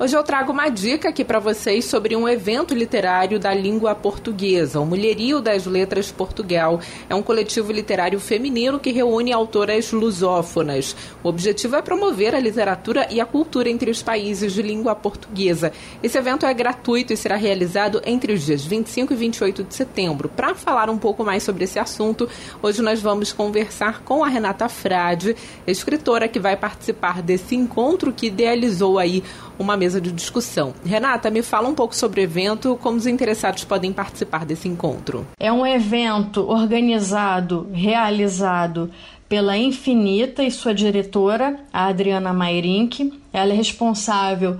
Hoje eu trago uma dica aqui para vocês sobre um evento literário da língua portuguesa. O Mulherio das Letras Portugal é um coletivo literário feminino que reúne autoras lusófonas. O objetivo é promover a literatura e a cultura entre os países de língua portuguesa. Esse evento é gratuito e será realizado entre os dias 25 e 28 de setembro. Para falar um pouco mais sobre esse assunto, hoje nós vamos conversar com a Renata Frade, escritora que vai participar desse encontro que idealizou aí uma mesa de discussão. Renata, me fala um pouco sobre o evento, como os interessados podem participar desse encontro. É um evento organizado, realizado pela Infinita e sua diretora, a Adriana Mairink. Ela é responsável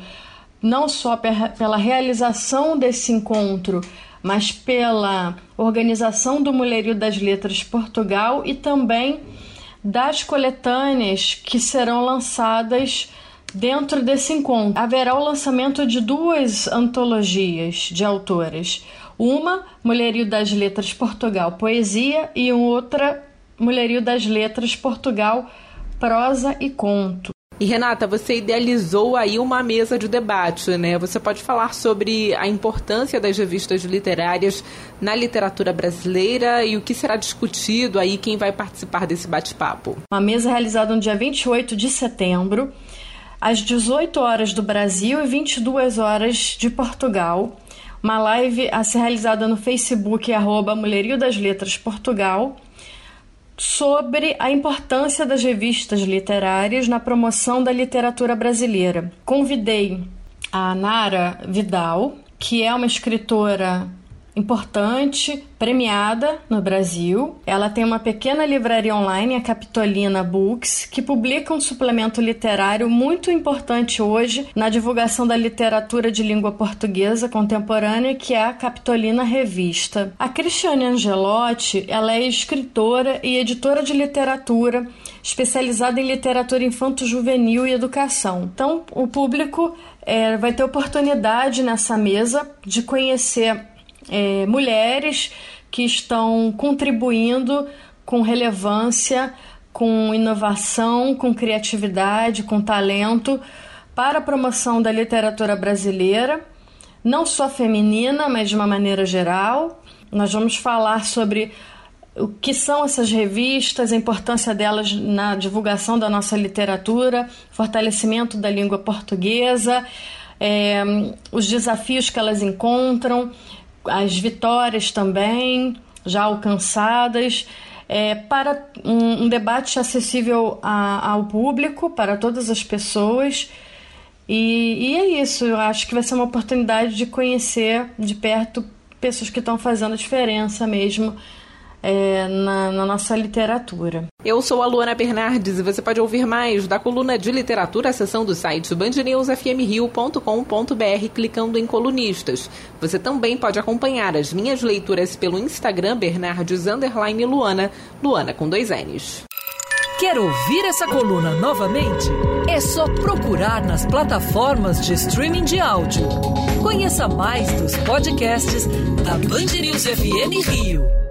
não só pela realização desse encontro, mas pela organização do Mulherio das Letras Portugal e também das coletâneas que serão lançadas Dentro desse encontro, haverá o lançamento de duas antologias de autoras. Uma, Mulherio das Letras Portugal Poesia, e outra, Mulherio das Letras Portugal Prosa e Conto. E Renata, você idealizou aí uma mesa de debate, né? Você pode falar sobre a importância das revistas literárias na literatura brasileira e o que será discutido aí, quem vai participar desse bate-papo? Uma mesa realizada no dia 28 de setembro às 18 horas do Brasil e 22 horas de Portugal. Uma live a ser realizada no Facebook, arroba Mulherio das Letras Portugal, sobre a importância das revistas literárias na promoção da literatura brasileira. Convidei a Nara Vidal, que é uma escritora importante, premiada no Brasil. Ela tem uma pequena livraria online, a Capitolina Books, que publica um suplemento literário muito importante hoje na divulgação da literatura de língua portuguesa contemporânea, que é a Capitolina Revista. A Cristiane Angelotti, ela é escritora e editora de literatura, especializada em literatura infanto-juvenil e educação. Então, o público é, vai ter oportunidade nessa mesa de conhecer é, mulheres que estão contribuindo com relevância, com inovação, com criatividade, com talento para a promoção da literatura brasileira, não só feminina, mas de uma maneira geral. Nós vamos falar sobre o que são essas revistas, a importância delas na divulgação da nossa literatura, fortalecimento da língua portuguesa, é, os desafios que elas encontram, as vitórias também já alcançadas, é, para um, um, debate acessível a, ao público, para todas as pessoas. E, e é isso, eu acho que vai ser uma oportunidade de conhecer de perto pessoas que estão fazendo diferença mesmo é, na, na, nossa literatura. Eu sou a Luana Bernardes e você pode ouvir mais da coluna de literatura, a seção do site bandnewsfmrio.com.br clicando em colunistas. Você também pode acompanhar as minhas leituras pelo Instagram Bernardes Luana, Luana com dois N's. Quer ouvir essa coluna novamente? É só procurar nas plataformas de streaming de áudio. Conheça mais dos podcasts da Band News FM Rio.